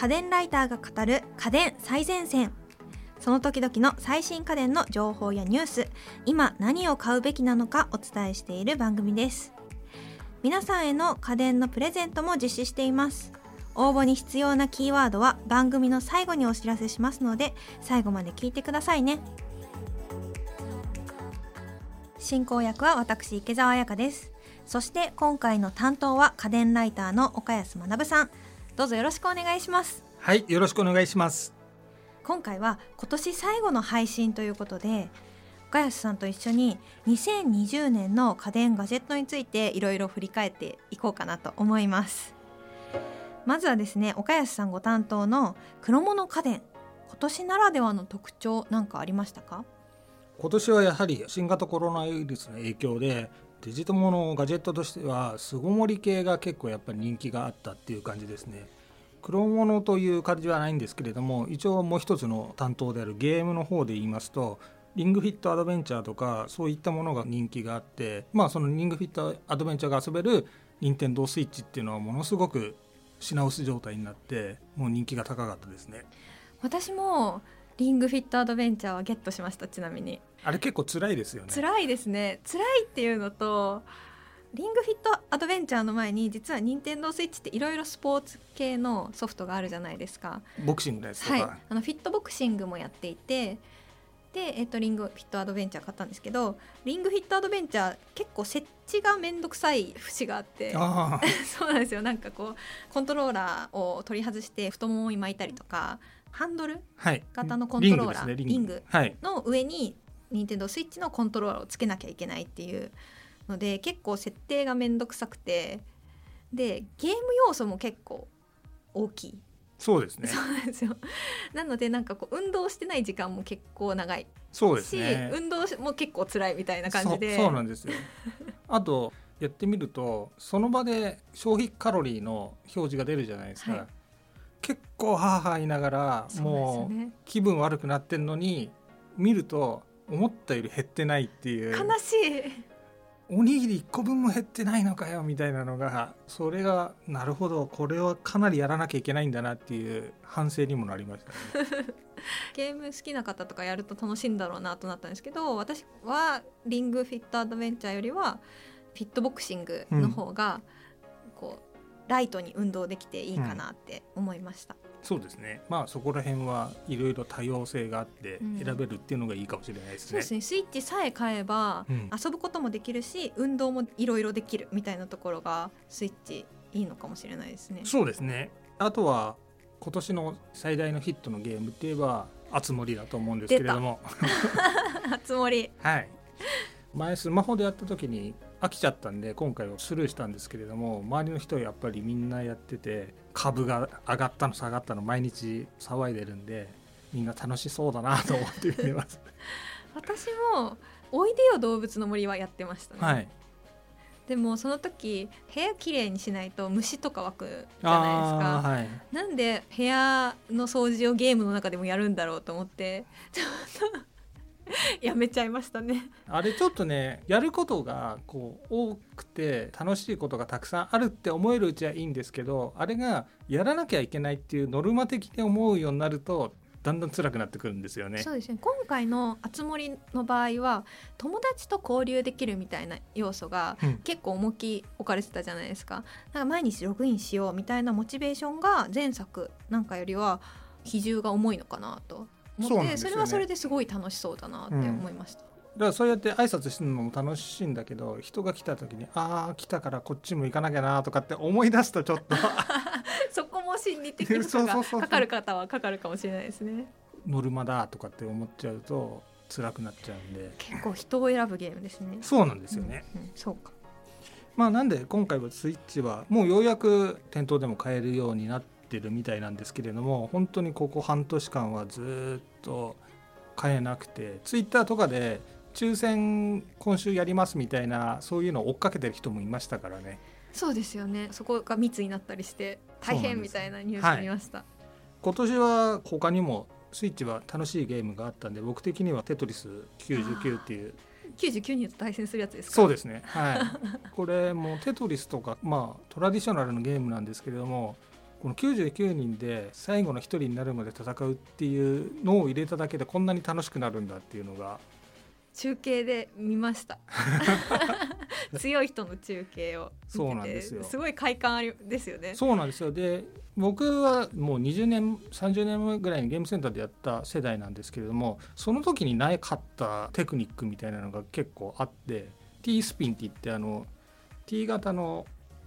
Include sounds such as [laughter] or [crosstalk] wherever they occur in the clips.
家電ライターが語る家電最前線。その時々の最新家電の情報やニュース。今何を買うべきなのかお伝えしている番組です。皆さんへの家電のプレゼントも実施しています。応募に必要なキーワードは番組の最後にお知らせしますので最後まで聞いてくださいね。進行役は私池澤彩香です。そして今回の担当は家電ライターの岡安学さん。どうぞよろしくお願いします。はいよろしくお願いします。今回は今年最後の配信ということで岡安さんと一緒に2020年の家電ガジェットについていろいろ振り返っていこうかなと思います。まずはですね岡安さんご担当の黒物家電今年ならではの特徴なんかありましたか？今年はやはり新型コロナウイルスの影響でデジタルものガジェットとしては巣ごもり系が結構やっぱり人気があったっていう感じですね。黒物という感じはないんですけれども一応もう一つの担当であるゲームの方で言いますとリングフィットアドベンチャーとかそういったものが人気があってまあそのリングフィットアドベンチャーが遊べる任天堂スイッチっていうのはものすごく品薄状態になってもう人気が高かったですね。私もリングフィットアドベンチャーはゲットしましたちなみに。あれ結構辛いですよね。辛いですね。辛いっていうのとリングフィットアドベンチャーの前に実は任天堂スイッチっていろいろスポーツ系のソフトがあるじゃないですか。ボクシングのやつとか、はい、あのフィットボクシングもやっていてで、えっと、リングフィットアドベンチャー買ったんですけどリングフィットアドベンチャー結構設置が面倒くさい節があって [laughs] そうなんですよ。なんかこうコントローラーを取り外して太ももに巻いたりとかハンドル？型のコントローラー、はい、リング。の上に任天堂スイッチのコントローラーをつけなきゃいけないっていうので結構設定が面倒くさくて。でゲーム要素も結構大きい。そうですね。そうなんですよ。なのでなんかこう運動してない時間も結構長い。そうですね。運動も結構辛いみたいな感じで。そうなんですよ。[laughs] あとやってみるとその場で消費カロリーの表示が出るじゃないですか、はい、結構はあはあ言いながら、もう気分悪くなってんのに見ると思ったより減ってないっていう。悲しい。おにぎり1個分も減ってないのかよみたいなのがそれがなるほどこれはかなりやらなきゃいけないんだなっていう反省にもなりましたね。[laughs] ゲーム好きな方とかやると楽しいんだろうなとなったんですけど私はリングフィットアドベンチャーよりはフィットボクシングの方がこう、ライトに運動できていいかなって思いました。うんそうですね。まあそこら辺はいろいろ多様性があって選べるっていうのがいいかもしれないですね、うん、そうですね。スイッチさえ買えば遊ぶこともできるし、運動もいろいろできるみたいなところがスイッチいいのかもしれないですね。そうですね。あとは今年の最大のヒットのゲームって言えば「あつ森」だと思うんですけれども。あつ森はい。前スマホでやった時に飽きちゃったんで今回はスルーしたんですけれども周りの人はやっぱりみんなやってて株が上がったの下がったの毎日騒いでるんでみんな楽しそうだなと思って見てます。[laughs] 私も「おいでよ動物の森」はやってましたね、はい、でもその時部屋きれいにしないと虫とか湧くじゃないですか、はい、なんで部屋の掃除をゲームの中でもやるんだろうと思ってちょっとやめちゃいましたねあれちょっとねやることがこう多くて楽しいことがたくさんあるって思えるうちはいいんですけどあれがやらなきゃいけないっていうノルマ的に思うようになるとだんだん辛くなってくるんですよね。そうですね。今回のあつ森の場合は友達と交流できるみたいな要素が結構重き置かれてたじゃないですか。なんか毎日ログインしようみたいなモチベーションが前作なんかよりは比重が重いのかなと思って、ね、それはそれですごい楽しそうだなって思いました。うん、だからそうやって挨拶するのも楽しいんだけど人が来た時にああ来たからこっちも行かなきゃなとかって思い出すとちょっと。[laughs] そこも心理的負荷がかかる方はかかるかもしれないですね。ノルマだとかって思っちゃうと辛くなっちゃうんで。結構人を選ぶゲームですね。そうなんですよね、うんうん、そうか。まあなんで今回はスイッチはもうようやく店頭でも買えるようになってるみたいなんですけれども本当にここ半年間はずっと買えなくてツイッターとかで抽選今週やりますみたいなそういうのを追っかけてる人もいましたからね。そうですよね。そこが密になったりして大変みたいなニュース見ました、はい、今年は他にもスイッチは楽しいゲームがあったんで僕的にはテトリス99っていう。99人と対戦するやつですか？そうですね。はい。これもテトリスとかまあトラディショナルのゲームなんですけれどもこの99人で最後の1人になるまで戦うっていうのを入れただけでこんなに楽しくなるんだっていうのが。中継で見ました。[laughs] 強い人の中継をそうなんですよ。すごい快感ありですよね。そうなんですよ。で僕はもう20年30年前ぐらいにゲームセンターでやった世代なんですけれどもその時になかったテクニックみたいなのが結構あって T スピンって言ってあの T 型の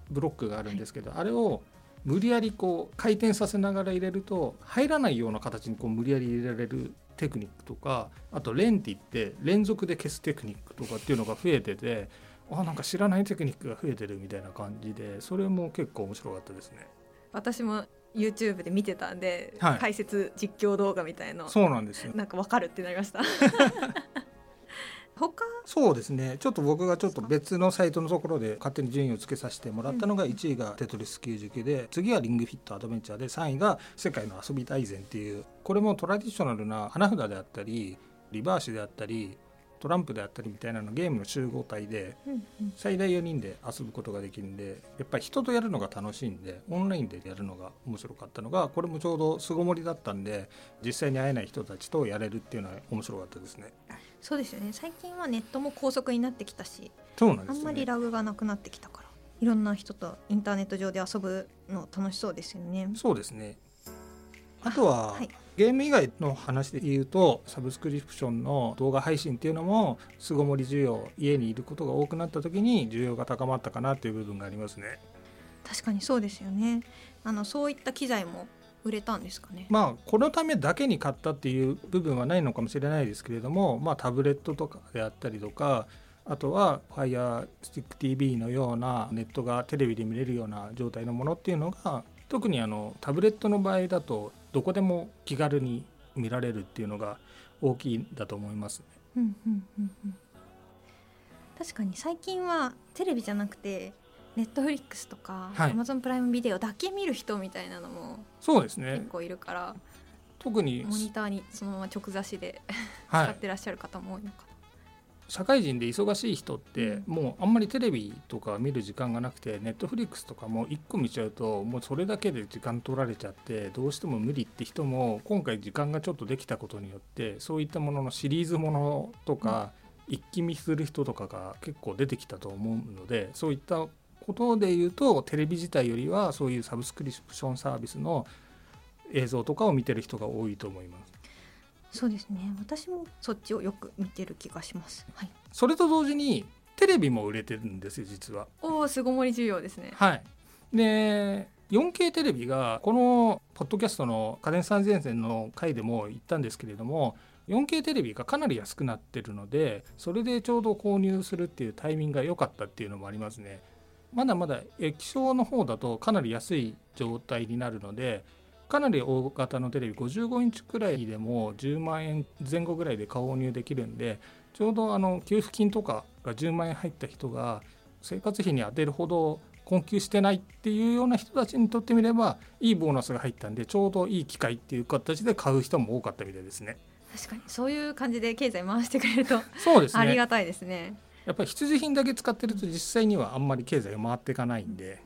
ブロックがあるんですけど、はい、あれを無理やりこう回転させながら入れると入らないような形にこう無理やり入れられるテクニックとかあとレンって言って連続で消すテクニックとかっていうのが増えててあなんか知らないテクニックが増えてるみたいな感じでそれも結構面白かったですね。私も YouTube で見てたんで、はい、解説実況動画みたいなそうなんですよ。なんかわかるってなりました [laughs] 他？そうですね。ちょっと僕がちょっと別のサイトのところで勝手に順位をつけさせてもらったのが1位が「テトリス99」で次は「リングフィットアドベンチャー」で3位が「世界の遊び大全」っていうこれもトラディショナルな花札であったりリバーシであったりトランプであったりみたいなのゲームの集合体で最大4人で遊ぶことができるんでやっぱり人とやるのが楽しいんでオンラインでやるのが面白かったのがこれもちょうど巣ごもりだったんで実際に会えない人たちとやれるっていうのは面白かったですね。そうですよね。最近はネットも高速になってきたしそうなんです、ね、あんまりラグがなくなってきたからいろんな人とインターネット上で遊ぶの楽しそうですよね。そうですね。あとは、はい、ゲーム以外の話で言うとサブスクリプションの動画配信っていうのも巣ごもり需要家にいることが多くなった時に需要が高まったかなっていう部分がありますね。確かにそうですよね。あのそういった機材も売れたんですかね？まあこのためだけに買ったっていう部分はないのかもしれないですけれども、まあ、タブレットとかであったりとかあとは FirestickTV のようなネットがテレビで見れるような状態のものっていうのが特にあのタブレットの場合だとどこでも気軽に見られるっていうのが大きいんだと思いますね。うんうんうんうん、確かに最近はテレビじゃなくてネットフリックスとかアマゾンプライムビデオだけ見る人みたいなのもそうですね。結構いるから特にモニターにそのまま直差しで使ってらっしゃる方も多いのか。な、社会人で忙しい人ってもうあんまりテレビとか見る時間がなくてネットフリックスとかも1個見ちゃうともうそれだけで時間取られちゃってどうしても無理って人も今回時間がちょっとできたことによってそういったもののシリーズものとか一気見する人とかが結構出てきたと思うのでそういったことで言うとテレビ自体よりはそういうサブスクリプションサービスの映像とかを見てる人が多いと思います。そうですね。私もそっちをよく見てる気がします、はい、それと同時にテレビも売れてるんですよ実は。おお巣ごもり需要ですね。はい。で 4K テレビがこのポッドキャストの家電最前線の回でも言ったんですけれども 4K テレビがかなり安くなってるのでそれでちょうど購入するっていうタイミングが良かったっていうのもありますねまだまだ液晶の方だとかなり安い状態になるのでかなり大型のテレビ55インチくらいでも10万円前後ぐらいで購入できるんでちょうどあの給付金とかが10万円入った人が生活費に充てるほど困窮してないっていうような人たちにとってみればいいボーナスが入ったんでちょうどいい機会っていう形で買う人も多かったみたいですね。確かにそういう感じで経済回してくれるとそうです、ね、ありがたいですね。やっぱり必需品だけ使ってると実際にはあんまり経済が回っていかないんで。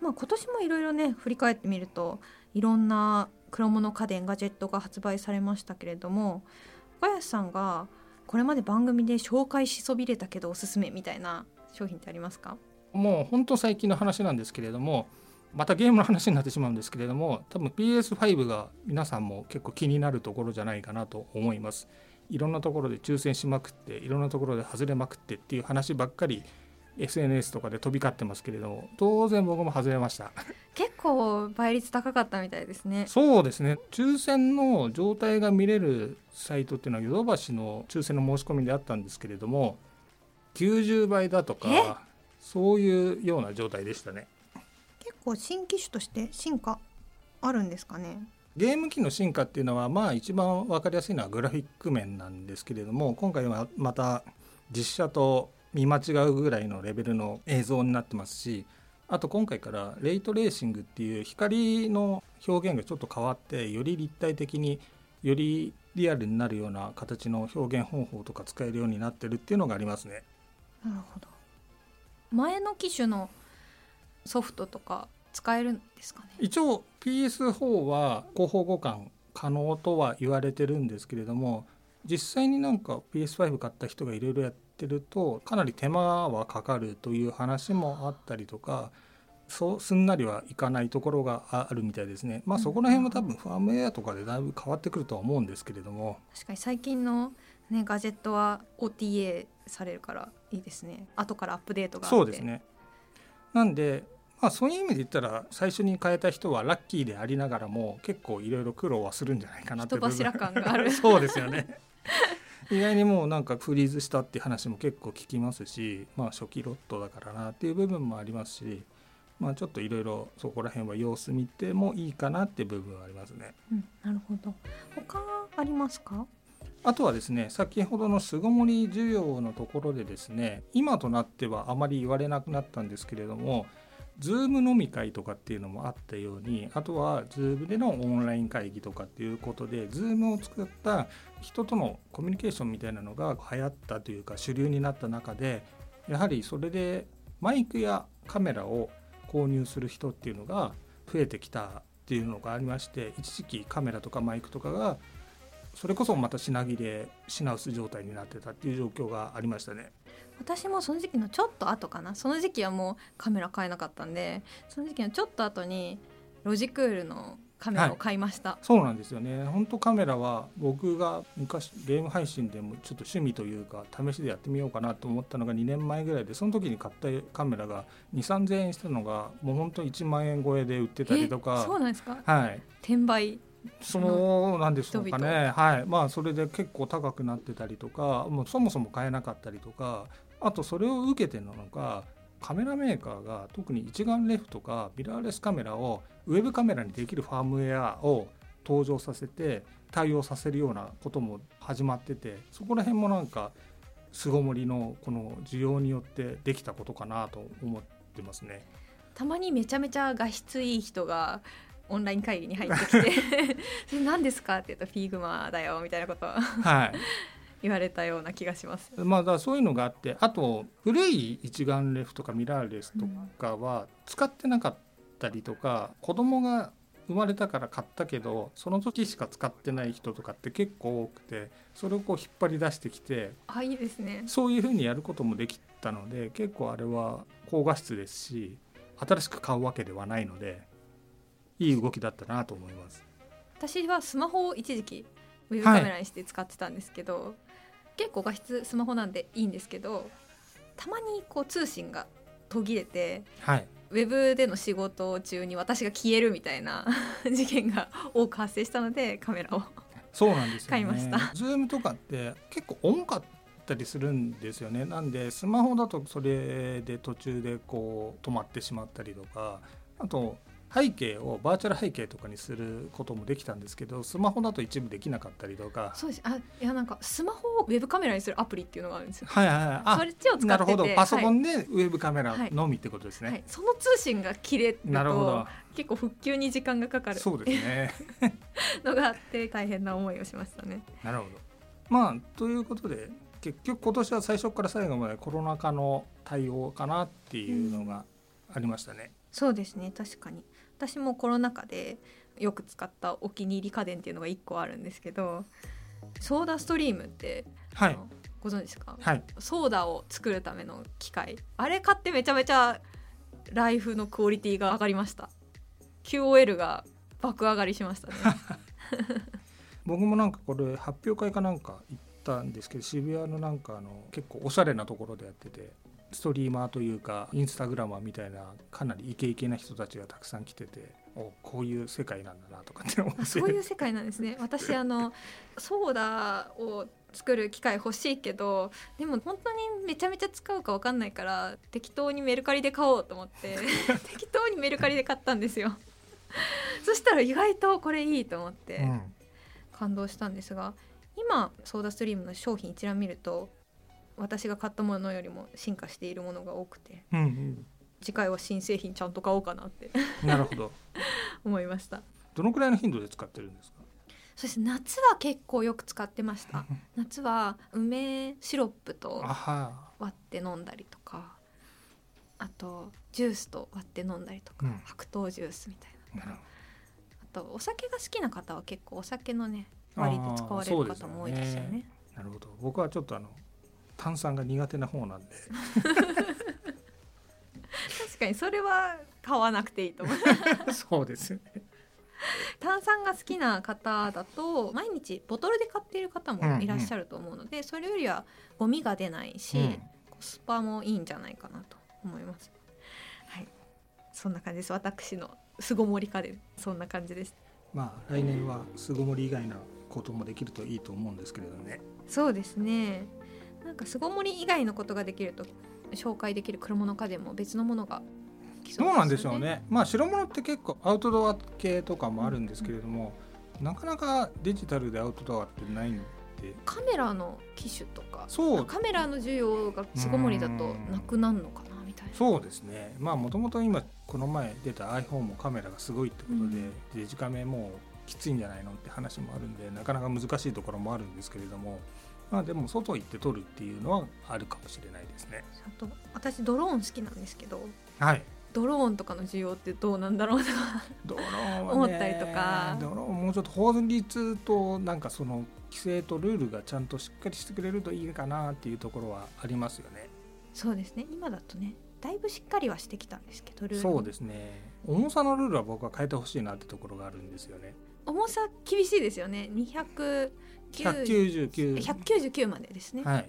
まあ、今年もいろいろね振り返ってみるといろんな黒物家電ガジェットが発売されましたけれども岡安さんがこれまで番組で紹介しそびれたけどおすすめみたいな商品ってありますか？もう本当最近の話なんですけれどもまたゲームの話になってしまうんですけれども多分 PS5 が皆さんも結構気になるところじゃないかなと思いますいろんなところで抽選しまくっていろんなところで外れまくってっていう話ばっかり SNS とかで飛び交ってますけれども当然僕も外れました。結構倍率高かったみたいですね。そうですね。抽選の状態が見れるサイトっていうのはヨドバシの抽選の申し込みであったんですけれども90倍だとかそういうような状態でしたね。結構新機種として進化あるんですかねゲーム機の進化っていうのはまあ一番分かりやすいのはグラフィック面なんですけれども今回はまた実写と見間違うぐらいのレベルの映像になってますしあと今回からレイトレーシングっていう光の表現がちょっと変わってより立体的によりリアルになるような形の表現方法とか使えるようになってるっていうのがありますね。なるほど前の機種のソフトとか使えるんですかね？一応 PS4 は広報互換可能とは言われてるんですけれども実際になんか PS5 買った人がいろいろやってるとかなり手間はかかるという話もあったりとかそうすんなりはいかないところがあるみたいですね。まあそこら辺も多分ファームウェアとかでだいぶ変わってくるとは思うんですけれども。確かに最近のねガジェットは OTA されるからいいですね。後からアップデートがそうですね。なんでまあそういう意味で言ったら最初に変えた人はラッキーでありながらも結構いろいろ苦労はするんじゃないかなって人柱感がある [laughs] そうですよね。意外にもうなんかフリーズしたっていう話も結構聞きますし、まあ、初期ロットだからなっていう部分もありますし、まあ、ちょっといろいろそこら辺は様子見てもいいかなっていう部分はありますね。うん、なるほど他ありますか？あとはですね先ほどの巣ごもり需要のところでですね今となってはあまり言われなくなったんですけれども Zoom 飲み会とかっていうのもあったようにあとは Zoom でのオンライン会議とかっていうことで Zoom を使った人とのコミュニケーションみたいなのが流行ったというか主流になった中でやはりそれでマイクやカメラを購入する人っていうのが増えてきたっていうのがありまして一時期カメラとかマイクとかがそれこそまた品切れ品薄状態になってたっていう状況がありましたね。私もその時期のちょっと後かな。その時期はもうカメラ買えなかったんでその時期のちょっと後にロジクールのカメラを買いました、はい、そうなんですよね。本当カメラは僕が昔ゲーム配信でもちょっと趣味というか試しでやってみようかなと思ったのが2年前ぐらいでその時に買ったカメラが2 3 0 0円したのがもう本当1万円超えで売ってたりとか。そうなんですか？はい。転売そうなんでしょうかね。はい。まあそれで結構高くなってたりとかもうそもそも買えなかったりとかあとそれを受けてなのかカメラメーカーが特に一眼レフとかミラーレスカメラをウェブカメラにできるファームウェアを登場させて対応させるようなことも始まっててそこら辺もなんか巣ごもりのこの需要によってできたことかなと思ってますね。たまにめちゃめちゃ画質いい人がオンライン会議に入ってきて「[laughs] [laughs] 何ですか?」って言うと「フィグマだよ」みたいなことは、はい、言われたような気がします。まあ、だそういうのがあってあと古い一眼レフとかミラーレスとかは使ってなかったりとか、うん、子供が生まれたから買ったけどその時しか使ってない人とかって結構多くてそれをこう引っ張り出してきてあいいですねそういうふうにやることもできたので結構あれは高画質ですし新しく買うわけではないのでいい動きだったなと思います。私はスマホを一時期ウェブカメラにして使ってたんですけど、はい、結構画質スマホなんでいいんですけどたまにこう通信が途切れて、はい、ウェブでの仕事中に私が消えるみたいな [laughs] 事件が多く発生したのでカメラをそうなんですよ、ね、買いました。ズームとかって結構重かったりするんですよね。なんでスマホだとそれで途中でこう止まってしまったりとかあと背景をバーチャル背景とかにすることもできたんですけどスマホだと一部できなかったりとか。そうです。あいやなんかスマホをウェブカメラにするアプリっていうのがあるんですよ。はいはいはい。それちを使ってなるほど。パソコンでウェブカメラのみってことですね、はい。はい、その通信が切れると結構復旧に時間がかかるそうですね。[laughs] のがあって大変な思いをしましたね。なるほど。まあということで結局今年は最初から最後までコロナ禍の対応かなっていうのがありましたね、うん、そうですね。確かに私もコロナ禍でよく使ったお気に入り家電っていうのが1個あるんですけどソーダストリームって、はい、ご存知ですか、はい、ソーダを作るための機械。あれ買ってめちゃめちゃライフのクオリティが上がりました。QOL が爆上がりしましたね。[laughs] 僕もなんかこれ発表会かなんか行ったんですけど渋谷のなんかあの結構おしゃれなところでやっててストリーマーというかインスタグラマーみたいなかなりイケイケな人たちがたくさん来てておこういう世界なんだなとかって思って。そういう世界なんですね。私あのソーダを作る機械欲しいけどでも本当にめちゃめちゃ使うか分かんないから適当にメルカリで買おうと思って [laughs] 適当にメルカリで買ったんですよ。そしたら意外とこれいいと思って感動したんですが、今ソーダストリームの商品一覧見ると私が買ったものよりも進化しているものが多くて、うんうん、次回は新製品ちゃんと買おうかなって [laughs] なるほど。[laughs] 思いました。どのくらいの頻度で使ってるんですか？そうです夏は結構よく使ってました。夏は梅シロップと割って飲んだりとかあとジュースと割って飲んだりとか、うん。白桃ジュースみたいな。なるほあとお酒が好きな方は結構お酒のね割りで使われる方も多いですよね。どなるほど。僕はちょっとあの炭酸が苦手な方なんで。[laughs] 確かにそれは買わなくていいと思う。[laughs] そうですよね。炭酸が好きな方だと毎日ボトルで買っている方もいらっしゃると思うので、それよりはゴミが出ないし、うん。コスパもいいんじゃないかなと思います。はい。そんな感じです。私の巣ごもり家電そんな感じです。まあ来年は巣ごもり以外なこともできるといいと思うんですけれどね。そうですねなんか巣ごもり以外のことができると紹介できる車の家電も別のものが来どうなんでしょうね。まあ白物って結構アウトドア系とかもあるんですけれども、なかなかデジタルでアウトドアってないんで。カメラの機種とかそう。カメラの需要が巣ごもりだとなくなるのかなみたいな。そうですね。まあもともと今この前出た iPhone もカメラがすごいってことで、うん。デジカメもうきついんじゃないのって話もあるんでなかなか難しいところもあるんですけれどもまあでも外行って撮るっていうのはあるかもしれないですね。あと私ドローン好きなんですけどはい。ドローンとかの需要ってどうなんだろうとかドローン思ったりとか。ドローンもうちょっと法律となんかその規制とルールがちゃんとしっかりしてくれるといいかなっていうところはありますよね。そうですね。今だとねだいぶしっかりはしてきたんですけどルールそうですね。重さのルールは僕は変えてほしいなってところがあるんですよね。重さ厳しいですよね。299 199 199までですね、はい。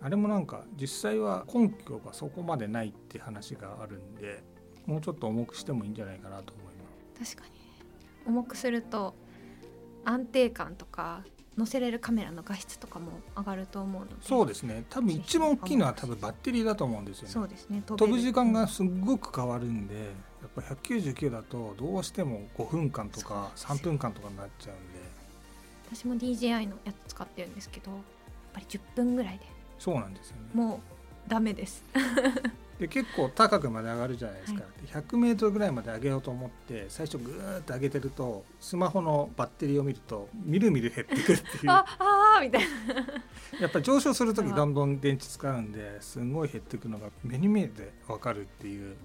あれもなんか実際は根拠がそこまでないって話があるんでもうちょっと重くしてもいいんじゃないかなと思います。確かに。重くすると安定感とか載せれるカメラの画質とかも上がると思うので。そうですね。多分一番大きいのは多分バッテリーだと思うんですよね。そうですね。飛飛ぶ時間がすごく変わるんでやっぱ199だとどうしても5分間とか3そうですよ分間とかになっちゃうんで私も DJI のやつ使ってるんですけどやっぱり10分ぐらいで。そうなんですよね。もうダメです。[laughs] で結構高くまで上がるじゃないですか、はで 100m ぐらいまで上げようと思って最初ぐーっと上げてるとスマホのバッテリーを見るとみるみる減ってくるっていう。ああーみたいな。[laughs] やっぱり上昇する時どんどん電池使うんですごい減っていくのが目に見えて分かるっていう。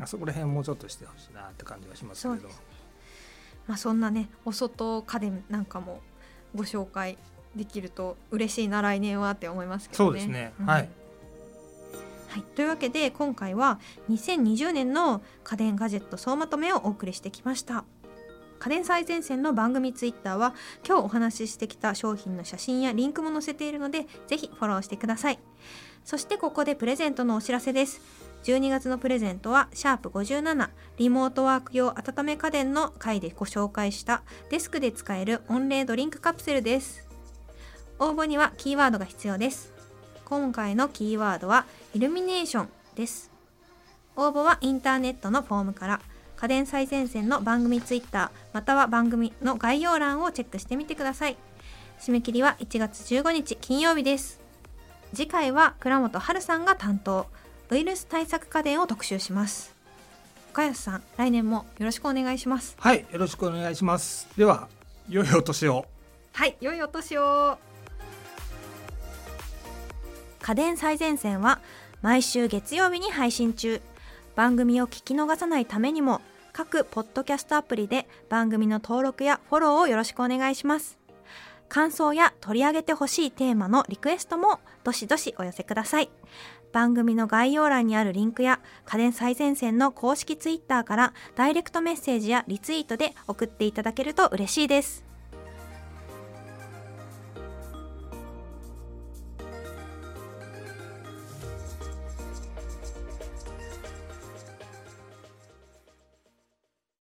あそこら辺もうちょっとしてほしいなって感じはしますけれど。まあそんなねお外家電なんかもご紹介できると嬉しいな来年はって思いますけどね。そうですね、ん。はい。はい、というわけで今回は2020年の家電ガジェット総まとめをお送りしてきました。家電最前線の番組ツイッターは今日お話ししてきた商品の写真やリンクも載せているのでぜひフォローしてください。そしてここでプレゼントのお知らせです12月のプレゼントはシャープ57リモートワーク用温め家電の回でご紹介したデスクで使える温冷ドリンクカプセルです。応募にはキーワードが必要です。今回のキーワードはイルミネーションです。応募はインターネットのフォームから家電最前線の番組ツイッターまたは番組の概要欄をチェックしてみてください。締め切りは1月15日金曜日です。次回は倉本春さんが担当。ウイルス対策家電を特集します。岡安さん来年もよろしくお願いします。はいよろしくお願いします。では良いお年を。はい良いお年を。家電最前線は毎週月曜日に配信中。番組を聞き逃さないためにも各ポッドキャストアプリで番組の登録やフォローをよろしくお願いします。感想や取り上げてほしいテーマのリクエストもどしどしお寄せください番組の概要欄にあるリンクや家電最前線の公式ツイッターからダイレクトメッセージやリツイートで送っていただけると嬉しいです。